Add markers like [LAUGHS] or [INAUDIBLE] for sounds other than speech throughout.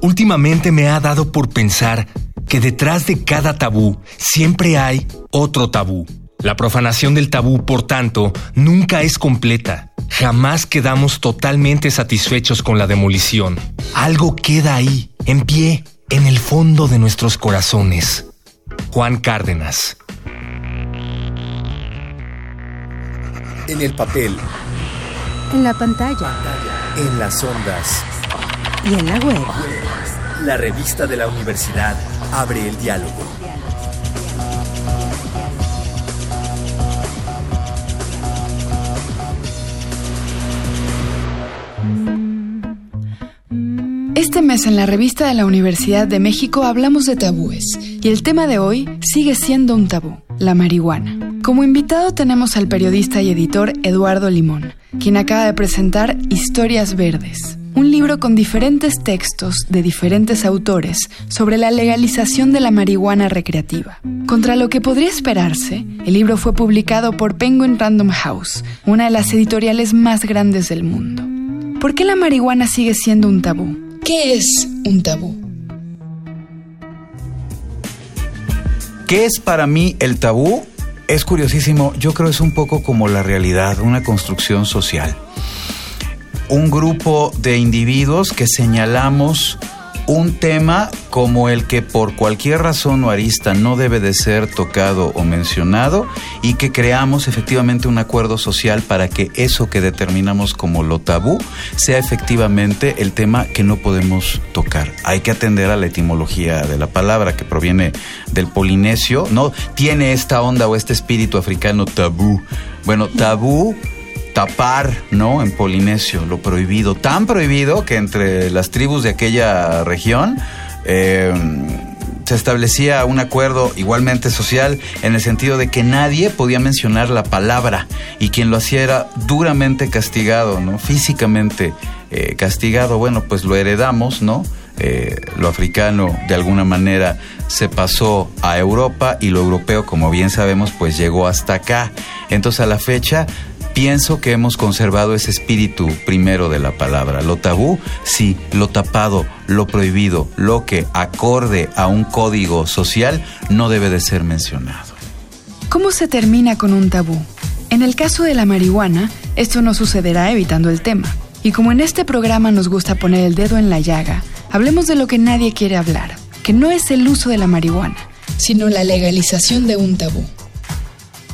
Últimamente me ha dado por pensar que detrás de cada tabú siempre hay otro tabú. La profanación del tabú, por tanto, nunca es completa. Jamás quedamos totalmente satisfechos con la demolición. Algo queda ahí, en pie, en el fondo de nuestros corazones. Juan Cárdenas. En el papel. En la pantalla. En las ondas. Y en la web. La revista de la universidad abre el diálogo. Este mes en la revista de la Universidad de México hablamos de tabúes y el tema de hoy sigue siendo un tabú, la marihuana. Como invitado tenemos al periodista y editor Eduardo Limón, quien acaba de presentar Historias Verdes, libro con diferentes textos de diferentes autores sobre la legalización de la marihuana recreativa. Contra lo que podría esperarse, el libro fue publicado por Penguin Random House, una de las editoriales más grandes del mundo. ¿Por qué la marihuana sigue siendo un tabú? ¿Qué es un tabú? ¿Qué es para mí el tabú? Es curiosísimo, yo creo es un poco como la realidad, una construcción social. Un grupo de individuos que señalamos un tema como el que por cualquier razón o arista no debe de ser tocado o mencionado y que creamos efectivamente un acuerdo social para que eso que determinamos como lo tabú sea efectivamente el tema que no podemos tocar. Hay que atender a la etimología de la palabra que proviene del polinesio, no tiene esta onda o este espíritu africano tabú. Bueno, tabú tapar, ¿no? En Polinesio, lo prohibido, tan prohibido que entre las tribus de aquella región eh, se establecía un acuerdo igualmente social en el sentido de que nadie podía mencionar la palabra y quien lo hacía era duramente castigado, ¿no? Físicamente eh, castigado. Bueno, pues lo heredamos, ¿no? Eh, lo africano de alguna manera se pasó a Europa y lo europeo, como bien sabemos, pues llegó hasta acá. Entonces a la fecha pienso que hemos conservado ese espíritu primero de la palabra. Lo tabú, sí, lo tapado, lo prohibido, lo que acorde a un código social no debe de ser mencionado. ¿Cómo se termina con un tabú? En el caso de la marihuana, esto no sucederá evitando el tema. Y como en este programa nos gusta poner el dedo en la llaga, hablemos de lo que nadie quiere hablar, que no es el uso de la marihuana, sino la legalización de un tabú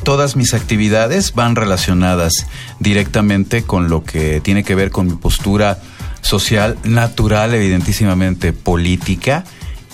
todas mis actividades van relacionadas directamente con lo que tiene que ver con mi postura social, natural, evidentísimamente política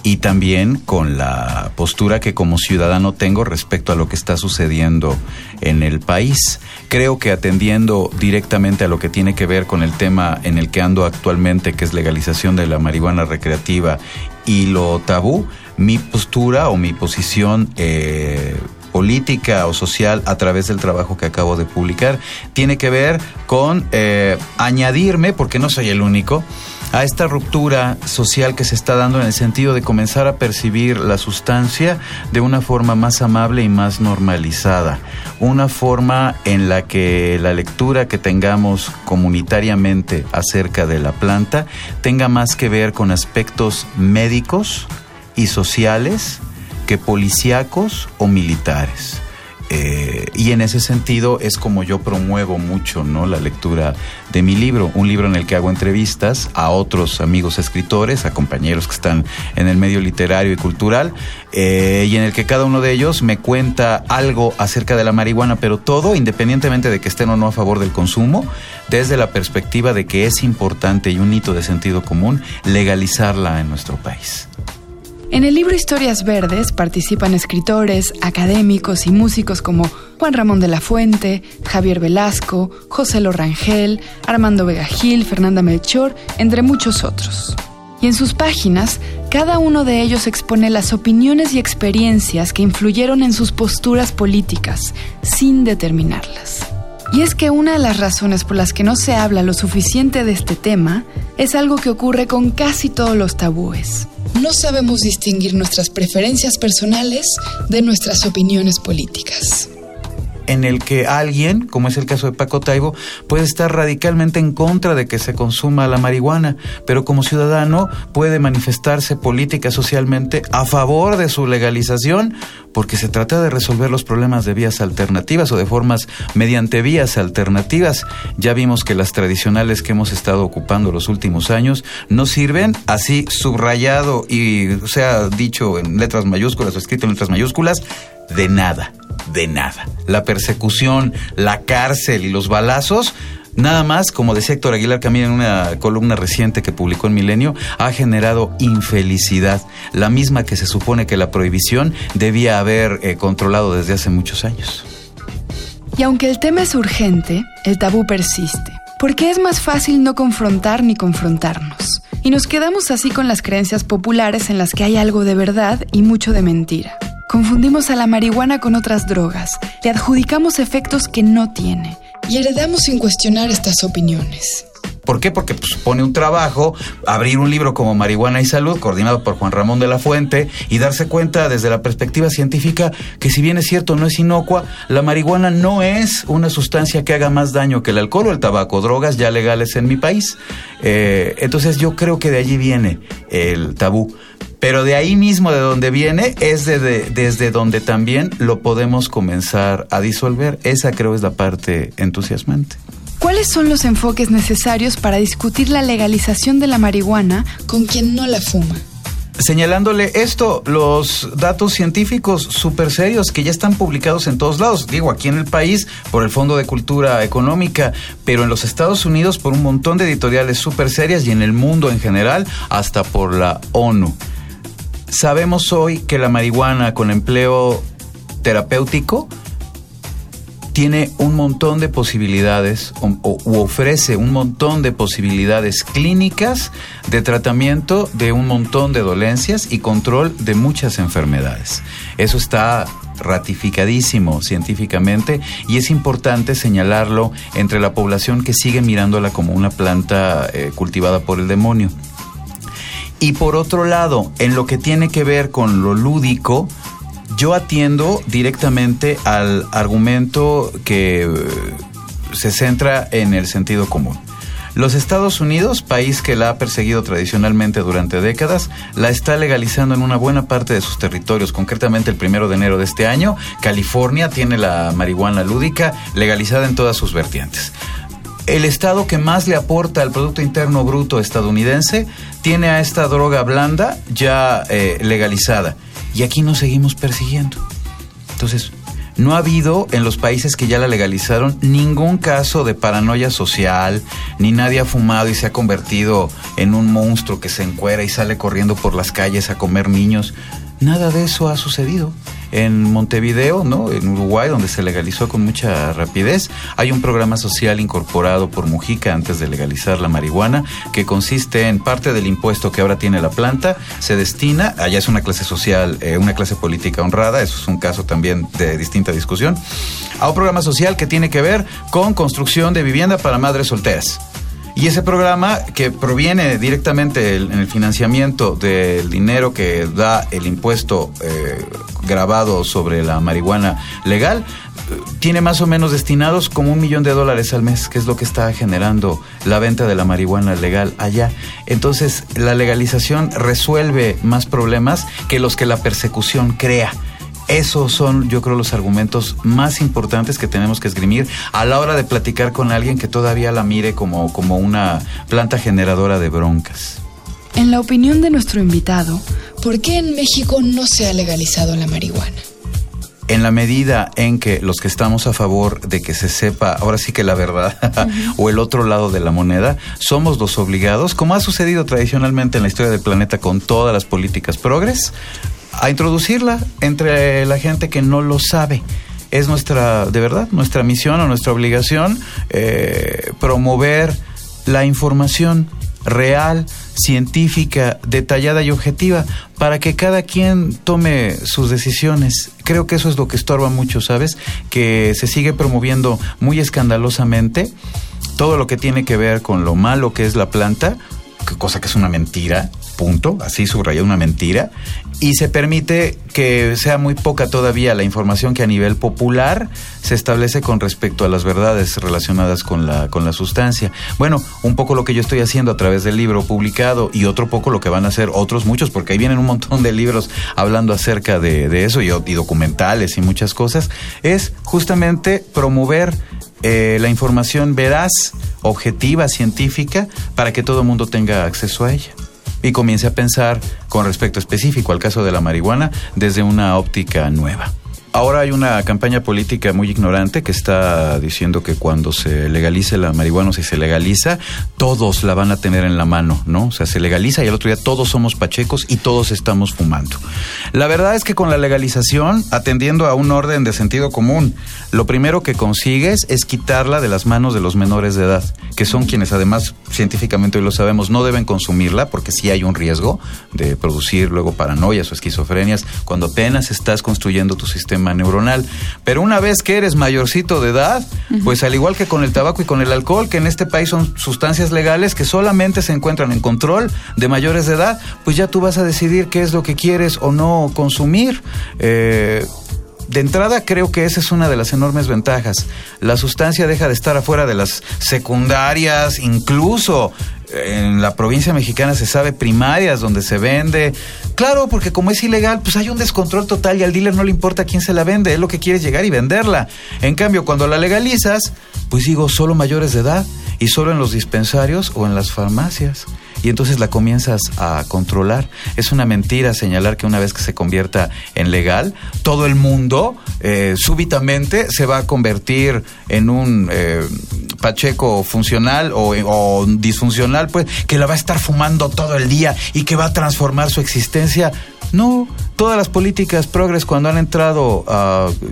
y también con la postura que como ciudadano tengo respecto a lo que está sucediendo en el país. Creo que atendiendo directamente a lo que tiene que ver con el tema en el que ando actualmente, que es legalización de la marihuana recreativa y lo tabú, mi postura o mi posición eh, política o social a través del trabajo que acabo de publicar. Tiene que ver con eh, añadirme, porque no soy el único, a esta ruptura social que se está dando en el sentido de comenzar a percibir la sustancia de una forma más amable y más normalizada. Una forma en la que la lectura que tengamos comunitariamente acerca de la planta tenga más que ver con aspectos médicos y sociales que policíacos o militares. Eh, y en ese sentido es como yo promuevo mucho ¿no? la lectura de mi libro, un libro en el que hago entrevistas a otros amigos escritores, a compañeros que están en el medio literario y cultural, eh, y en el que cada uno de ellos me cuenta algo acerca de la marihuana, pero todo independientemente de que estén o no a favor del consumo, desde la perspectiva de que es importante y un hito de sentido común legalizarla en nuestro país. En el libro Historias Verdes participan escritores, académicos y músicos como Juan Ramón de la Fuente, Javier Velasco, José Lorangel, Armando Vega Gil, Fernanda Melchor, entre muchos otros. Y en sus páginas, cada uno de ellos expone las opiniones y experiencias que influyeron en sus posturas políticas, sin determinarlas. Y es que una de las razones por las que no se habla lo suficiente de este tema es algo que ocurre con casi todos los tabúes no sabemos distinguir nuestras preferencias personales de nuestras opiniones políticas. En el que alguien, como es el caso de Paco Taibo, puede estar radicalmente en contra de que se consuma la marihuana, pero como ciudadano puede manifestarse política socialmente a favor de su legalización, porque se trata de resolver los problemas de vías alternativas o de formas mediante vías alternativas. Ya vimos que las tradicionales que hemos estado ocupando los últimos años no sirven, así subrayado y sea dicho en letras mayúsculas o escrito en letras mayúsculas, de nada, de nada. La persecución, la cárcel y los balazos Nada más, como decía Héctor Aguilar Camino en una columna reciente que publicó en Milenio, ha generado infelicidad, la misma que se supone que la prohibición debía haber eh, controlado desde hace muchos años. Y aunque el tema es urgente, el tabú persiste, porque es más fácil no confrontar ni confrontarnos. Y nos quedamos así con las creencias populares en las que hay algo de verdad y mucho de mentira. Confundimos a la marihuana con otras drogas, le adjudicamos efectos que no tiene y heredamos sin cuestionar estas opiniones. ¿Por qué? Porque pues, supone un trabajo abrir un libro como Marihuana y Salud, coordinado por Juan Ramón de la Fuente, y darse cuenta desde la perspectiva científica que si bien es cierto no es inocua, la marihuana no es una sustancia que haga más daño que el alcohol o el tabaco, drogas ya legales en mi país. Eh, entonces yo creo que de allí viene el tabú. Pero de ahí mismo, de donde viene, es desde donde también lo podemos comenzar a disolver. Esa creo es la parte entusiasmante. ¿Cuáles son los enfoques necesarios para discutir la legalización de la marihuana con quien no la fuma? señalándole esto, los datos científicos súper serios que ya están publicados en todos lados, digo aquí en el país por el Fondo de Cultura Económica, pero en los Estados Unidos por un montón de editoriales súper serias y en el mundo en general hasta por la ONU. Sabemos hoy que la marihuana con empleo terapéutico tiene un montón de posibilidades o, ofrece un montón de posibilidades clínicas de tratamiento de un montón de dolencias y control de muchas enfermedades. Eso está ratificadísimo científicamente y es importante señalarlo entre la población que sigue mirándola como una planta eh, cultivada por el demonio. Y por otro lado, en lo que tiene que ver con lo lúdico, yo atiendo directamente al argumento que eh, se centra en el sentido común. Los Estados Unidos, país que la ha perseguido tradicionalmente durante décadas, la está legalizando en una buena parte de sus territorios, concretamente el primero de enero de este año. California tiene la marihuana lúdica legalizada en todas sus vertientes el estado que más le aporta al Producto Interno Bruto estadounidense tiene a esta droga blanda ya eh, legalizada. Y aquí nos seguimos persiguiendo. Entonces, no ha habido en los países que ya la legalizaron ningún caso de paranoia social, ni nadie ha fumado y se ha convertido en un monstruo que se encuera y sale corriendo por las calles a comer niños. Nada de eso ha sucedido en Montevideo, ¿no? En Uruguay, donde se legalizó con mucha rapidez. Hay un programa social incorporado por Mujica antes de legalizar la marihuana, que consiste en parte del impuesto que ahora tiene la planta, se destina, allá es una clase social, eh, una clase política honrada, eso es un caso también de distinta discusión, a un programa social que tiene que ver con construcción de vivienda para madres solteras. Y ese programa que proviene directamente en el financiamiento del dinero que da el impuesto eh, grabado sobre la marihuana legal, tiene más o menos destinados como un millón de dólares al mes, que es lo que está generando la venta de la marihuana legal allá. Entonces, la legalización resuelve más problemas que los que la persecución crea. Esos son, yo creo, los argumentos más importantes que tenemos que esgrimir a la hora de platicar con alguien que todavía la mire como, como una planta generadora de broncas. En la opinión de nuestro invitado, ¿por qué en México no se ha legalizado la marihuana? en la medida en que los que estamos a favor de que se sepa, ahora sí que la verdad, [LAUGHS] o el otro lado de la moneda, somos los obligados, como ha sucedido tradicionalmente en la historia del planeta con todas las políticas progres, a introducirla entre la gente que no lo sabe. Es nuestra, de verdad, nuestra misión o nuestra obligación eh, promover la información real, científica, detallada y objetiva, para que cada quien tome sus decisiones. Creo que eso es lo que estorba mucho, ¿sabes? Que se sigue promoviendo muy escandalosamente todo lo que tiene que ver con lo malo que es la planta, cosa que es una mentira, punto, así subraya una mentira, y se permite que sea muy poca todavía la información que a nivel popular se establece con respecto a las verdades relacionadas con la, con la sustancia. Bueno, un poco lo que yo estoy haciendo a través del libro publicado y otro poco lo que van a hacer otros muchos, porque ahí vienen un montón de libros hablando acerca de, eso y, y, documentales y muchas cosas, es justamente promover eh, la información veraz, objetiva, científica, para que todo el mundo tenga acceso a ella y comience a pensar con respecto específico al caso de la marihuana desde una óptica nueva. Ahora hay una campaña política muy ignorante que está diciendo que cuando se legalice la marihuana si se legaliza, todos la van a tener en la mano, ¿no? O sea, se legaliza y el otro día todos somos pachecos y todos estamos fumando. La verdad es que con la legalización, atendiendo a un orden de sentido común, lo primero que consigues es quitarla de las manos de los menores de edad, que son quienes además científicamente hoy lo sabemos, no deben consumirla porque sí hay un riesgo de producir luego paranoias o esquizofrenias cuando apenas estás construyendo tu sistema neuronal. Pero una vez que eres mayorcito de edad, pues al igual que con el tabaco y con el alcohol, que en este país son sustancias legales que solamente se encuentran en control de mayores de edad, pues ya tú vas a decidir qué es lo que quieres o no consumir. Eh, de entrada creo que esa es una de las enormes ventajas. La sustancia deja de estar afuera de las secundarias, incluso en la provincia mexicana se sabe primarias donde se vende. Claro, porque como es ilegal, pues hay un descontrol total y al dealer no le importa quién se la vende, es lo que quiere llegar y venderla. En cambio, cuando la legalizas, pues digo, solo mayores de edad y solo en los dispensarios o en las farmacias y entonces la comienzas a controlar. Es una mentira señalar que una vez que se convierta en legal, todo el mundo eh, súbitamente se va a convertir en un eh, pacheco funcional o, disfuncional, pues, que la va a estar fumando todo el día y que va a transformar su existencia. No, todas las políticas progres cuando han entrado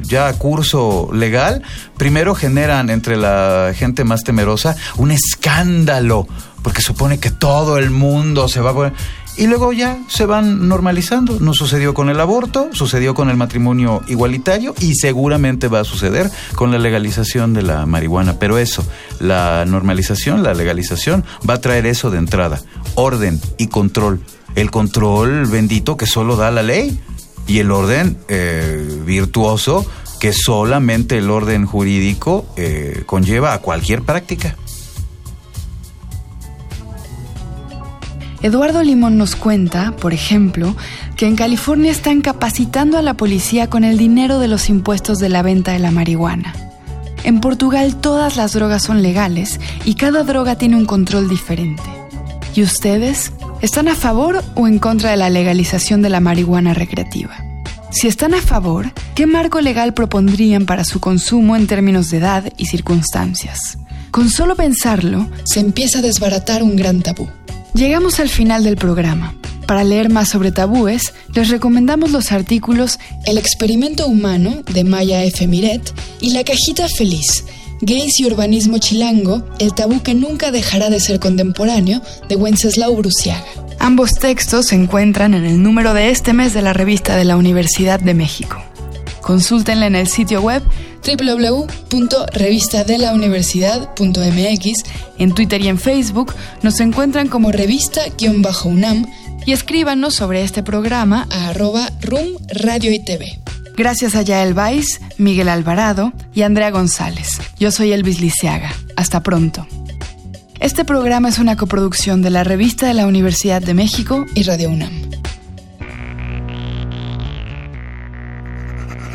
ya a curso legal, primero generan entre la gente más temerosa un escándalo porque supone que todo el mundo se va a poner... Y luego ya se van normalizando. No sucedió con el aborto, sucedió con el matrimonio igualitario y seguramente va a suceder con la legalización de la marihuana. Pero eso, la normalización, la legalización, va a traer eso de entrada. Orden y control. El control bendito que solo da la ley y el orden eh, virtuoso que solamente el orden jurídico eh, conlleva a cualquier práctica. Eduardo Limón nos cuenta, por ejemplo, que en California están capacitando a la policía con el dinero de los impuestos de la venta de la marihuana. En Portugal todas las drogas son legales y cada droga tiene un control diferente. ¿Y ustedes? ¿Están a favor o en contra de la legalización de la marihuana recreativa? Si están a favor, ¿qué marco legal propondrían para su consumo en términos de edad y circunstancias? Con solo pensarlo, se empieza a desbaratar un gran tabú. Llegamos al final del programa. Para leer más sobre tabúes, les recomendamos los artículos El experimento humano de Maya F. Miret y La cajita feliz, Gays y urbanismo chilango, el tabú que nunca dejará de ser contemporáneo de Wenceslao Bruciaga. Ambos textos se encuentran en el número de este mes de la revista de la Universidad de México. Consúltenla en el sitio web www.revistadelauniversidad.mx. En Twitter y en Facebook nos encuentran como revista-unam y escríbanos sobre este programa a arroba room radio y TV. Gracias a Yael Vais, Miguel Alvarado y Andrea González. Yo soy Elvis Liceaga. Hasta pronto. Este programa es una coproducción de la Revista de la Universidad de México y Radio UNAM.